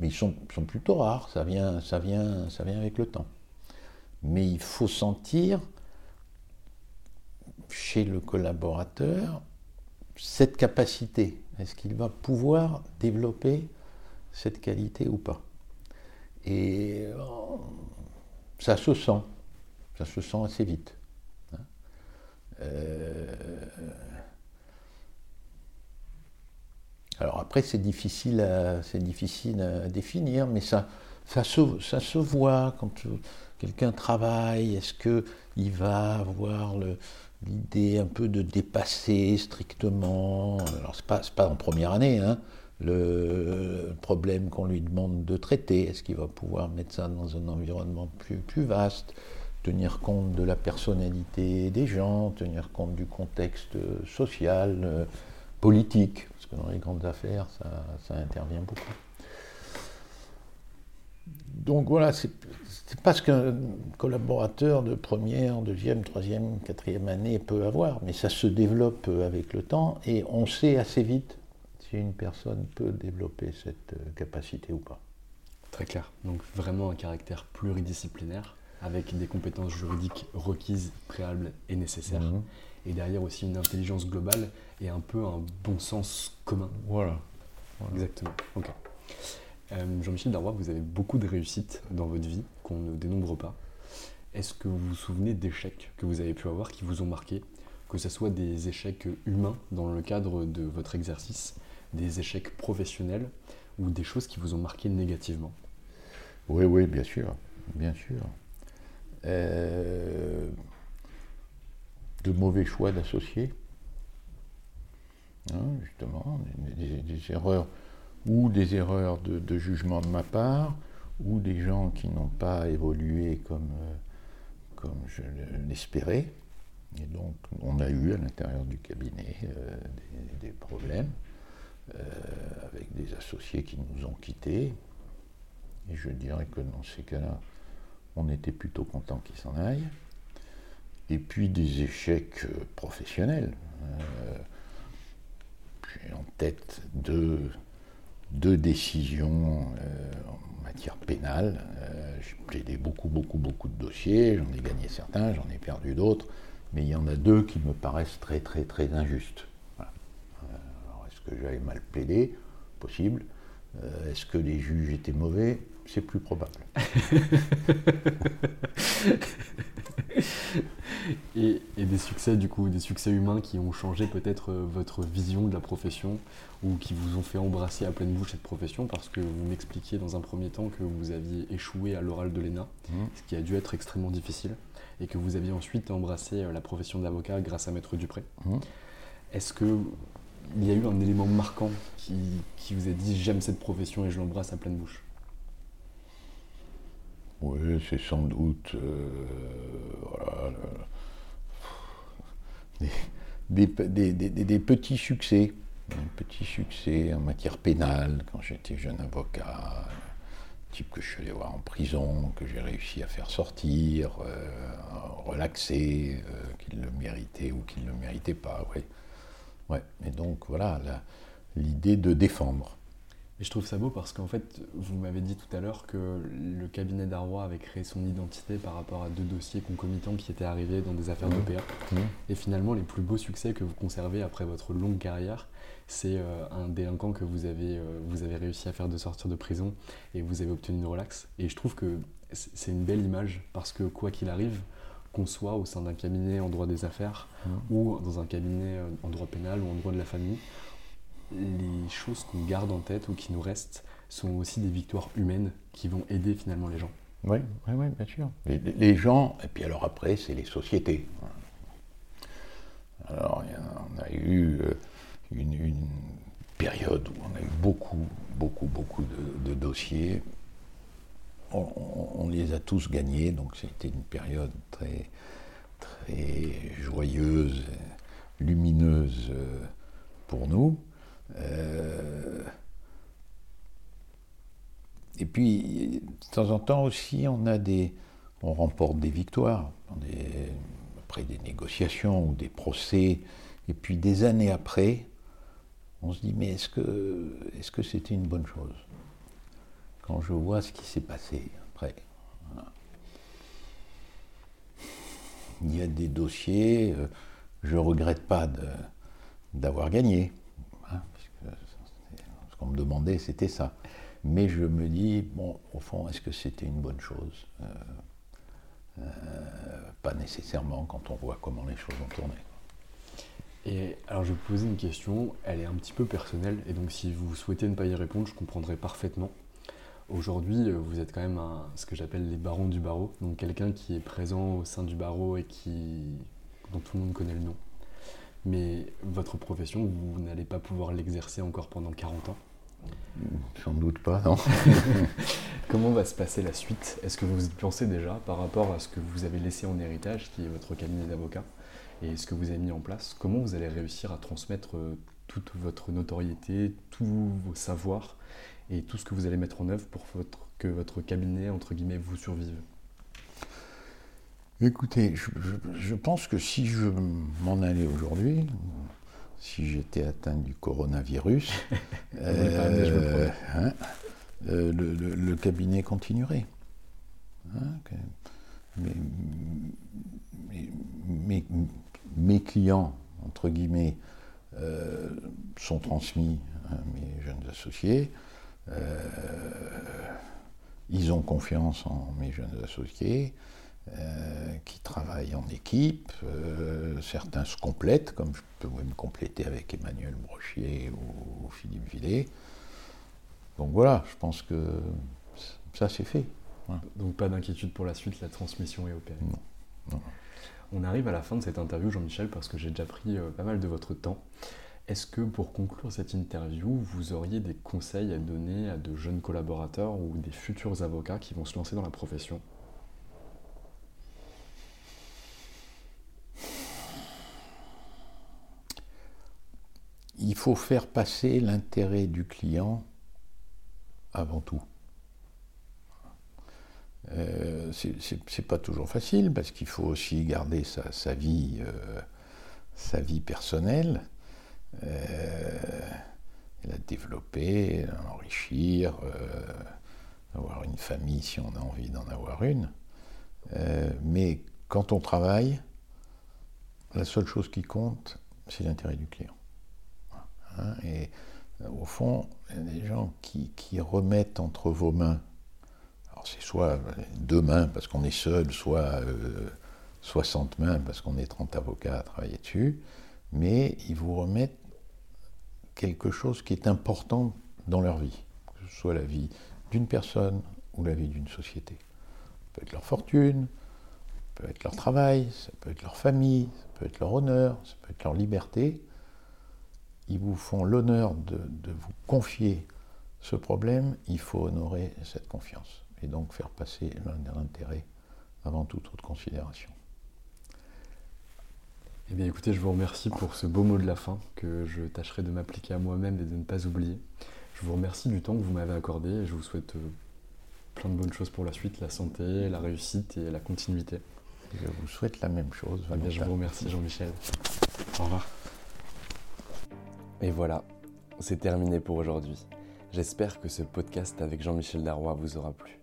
[SPEAKER 3] mais ils sont, plutôt rares, ça vient, ça, vient, ça vient avec le temps. Mais il faut sentir chez le collaborateur cette capacité. Est-ce qu'il va pouvoir développer cette qualité ou pas? Et euh, ça se sent, ça se sent assez vite. Hein. Euh, Alors après, c'est difficile, à, définir, mais ça, se, voit quand quelqu'un travaille. Est-ce qu'il va avoir l'idée un peu de dépasser strictement? Alors, ce n'est pas, pas, en première année, hein, le problème qu'on lui demande de traiter. Est-ce qu'il va pouvoir mettre ça dans un environnement plus, plus vaste? Tenir compte de la personnalité des gens, tenir compte du contexte social, euh, politique dans les grandes affaires, ça, intervient beaucoup. Donc voilà, c'est pas ce qu'un collaborateur de première, deuxième, troisième, quatrième année peut avoir, mais ça se développe avec le temps et on sait assez vite si une personne peut développer cette capacité ou pas.
[SPEAKER 2] Très clair. Donc vraiment un caractère pluridisciplinaire avec des compétences juridiques requises, préalables et nécessaires. Mhm et derrière aussi une intelligence globale et un peu un bon sens commun.
[SPEAKER 3] Voilà.
[SPEAKER 2] Exactement. Ok. Euh, Jean-Michel Darrois, vous avez beaucoup de réussites dans votre vie qu'on ne dénombre pas. Est-ce que vous vous souvenez d'échecs que vous avez pu avoir qui vous ont marqué? Que ce soit des échecs humains dans le cadre de votre exercice, des échecs professionnels ou des choses qui vous ont marqué négativement?
[SPEAKER 3] Oui, oui, bien sûr. Bien sûr. Euh, de mauvais choix d'associés, hein, justement, des, erreurs ou des erreurs de, jugement de ma part, ou des gens qui n'ont pas évolué comme, euh, comme je l'espérais. Et donc, on a eu à l'intérieur du cabinet euh, des, problèmes euh, avec des associés qui nous ont quittés. Et je dirais que dans ces cas-là, on était plutôt content qu'ils s'en aillent et puis des échecs euh, professionnels. Euh, j'ai en tête deux, deux décisions en matière pénale. j'ai plaidé beaucoup, beaucoup, beaucoup de dossiers, j'en ai gagné certains, j'en ai perdu d'autres, mais il y en a deux qui me paraissent très, très, très injustes. est-ce que j'avais mal plaidé? Possible. est-ce que les juges étaient mauvais? C'est plus probable.
[SPEAKER 2] et, des succès, du coup, des succès humains qui ont changé peut-être euh, votre vision de la profession ou qui vous ont fait embrasser à pleine bouche cette profession parce que vous m'expliquiez dans un premier temps que vous aviez échoué à l'oral de l'ENA, mmh. ce qui a dû être extrêmement difficile, et que vous aviez ensuite embrassé euh, la profession d'avocat grâce à Maître Dupré. Mmh. Est-ce que il y a eu un élément marquant qui, qui vous a dit j'aime cette profession et je l'embrasse à pleine bouche?
[SPEAKER 3] Oui, c'est sans doute euh, des, petits succès, petits succès en matière pénale quand j'étais jeune avocat, type que je suis allé voir en prison, que j'ai réussi à faire sortir, euh, relaxer, euh, qu'il le méritait ou qu'il ne le méritait pas. Ouais. Ouais. Et donc voilà l'idée de défendre.
[SPEAKER 2] Et je trouve ça beau parce qu'en fait, vous m'avez dit tout à l'heure que le cabinet d'Arroy avait créé son identité par rapport à deux dossiers concomitants qui étaient arrivés dans des affaires d'OPA. Mmh. Et finalement, les plus beaux succès que vous conservez après votre longue carrière, c'est euh, un délinquant que vous avez, euh, vous avez réussi à faire de sortir de prison et vous avez obtenu une relax. Et je trouve que c'est une belle image parce que quoi qu'il arrive, qu'on soit au sein d'un cabinet en droit des affaires mmh. ou dans un cabinet euh, en droit pénal ou en droit de la famille, les choses qu'on garde en tête ou qui nous restent sont aussi des victoires humaines qui vont aider finalement les gens.
[SPEAKER 3] Oui, oui, oui bien sûr. Les, gens, et puis alors après, c'est les sociétés. Alors, on a eu euh, une, période où on a eu beaucoup, beaucoup, beaucoup de, dossiers. On, les a tous gagnés, donc c'était une période très, très joyeuse, lumineuse euh, pour nous. Euh, et puis, de temps en temps aussi, on a des, on remporte des victoires, après des négociations ou des procès, et puis des années après, on se dit mais est-ce que, est-ce que c'était une bonne chose Quand je vois ce qui s'est passé après? Il y a des dossiers, euh, je regrette pas d'avoir gagné me demandait, c'était ça. Mais je me dis, bon, au fond, est-ce que c'était une bonne chose? Euh, euh, Pas nécessairement quand on voit comment les choses ont tourné.
[SPEAKER 2] Et alors je vais poser une question, elle est un petit peu personnelle, et donc si vous souhaitez ne pas y répondre, je comprendrai parfaitement. Aujourd'hui, euh, vous êtes quand même un, ce que j'appelle les barons du barreau, donc quelqu'un qui est présent au sein du barreau et qui, dont tout le monde connaît le nom. Mais votre profession, vous n'allez pas pouvoir l'exercer encore pendant 40 ans.
[SPEAKER 3] Sans doute pas, non.
[SPEAKER 2] Comment va se passer la suite? Est-ce que vous y pensez déjà par rapport à ce que vous avez laissé en héritage, qui est votre cabinet d'avocat, et ce que vous avez mis en place? Comment vous allez réussir à transmettre euh, toute votre notoriété, tous vos savoirs et tout ce que vous allez mettre en œuvre pour que votre cabinet, entre guillemets, vous survive?
[SPEAKER 3] Écoutez, je, pense que si je m'en allais aujourd'hui, si j'étais atteint du coronavirus, euh, hein, euh, le, cabinet continuerait. Hein, mes, clients, entre guillemets, euh, sont transmis à mes jeunes associés. ils ont confiance en mes jeunes associés. Euh, qui travaillent en équipe. Euh, certains se complètent, comme je peux me compléter avec Emmanuel Brochier ou, Philippe Villet. Donc voilà, je pense que ça c'est fait.
[SPEAKER 2] Donc pas d'inquiétude pour la suite, la transmission est opérée. On arrive à la fin de cette interview, Jean-Michel, parce que j'ai déjà pris euh, pas mal de votre temps. Est-ce que pour conclure cette interview, vous auriez des conseils à donner à de jeunes collaborateurs ou des futurs avocats qui vont se lancer dans la profession
[SPEAKER 3] il faut faire passer l'intérêt du client avant tout. Euh, c'est pas toujours facile parce qu'il faut aussi garder sa, vie, euh, sa vie personnelle. Euh, la développer, l'enrichir, avoir une famille si on a envie d'en avoir une. mais quand on travaille, la seule chose qui compte, c'est l'intérêt du client. Hein, et euh, au fond, il y a des gens qui, remettent entre vos mains, alors c'est soit deux mains parce qu'on est seul, soit 60 euh, mains parce qu'on est 30 avocats à travailler dessus, mais ils vous remettent quelque chose qui est important dans leur vie, que ce soit la vie d'une personne ou la vie d'une société. Ça peut être leur fortune, ça peut être leur travail, ça peut être leur famille, ça peut être leur honneur, ça peut être leur liberté ils vous font l'honneur de, vous confier ce problème, il faut honorer cette confiance et donc faire passer l'intérêt avant toute autre considération.
[SPEAKER 2] Eh bien écoutez, je vous remercie pour ce beau mot de la fin que je tâcherai de m'appliquer à moi-même et de ne pas oublier. Je vous remercie du temps que vous m'avez accordé et je vous souhaite euh, plein de bonnes choses pour la suite, la santé, la réussite et la continuité.
[SPEAKER 3] Je vous souhaite la même chose.
[SPEAKER 2] Eh bien, je vous remercie Jean-Michel. Au revoir. Et voilà, c'est terminé pour aujourd'hui. J'espère que ce podcast avec Jean-Michel Darrois vous aura plu.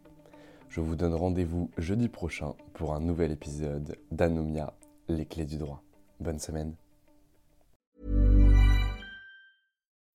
[SPEAKER 2] Je vous donne rendez-vous jeudi prochain pour un nouvel épisode d'Anomia, les clés du droit. Bonne semaine.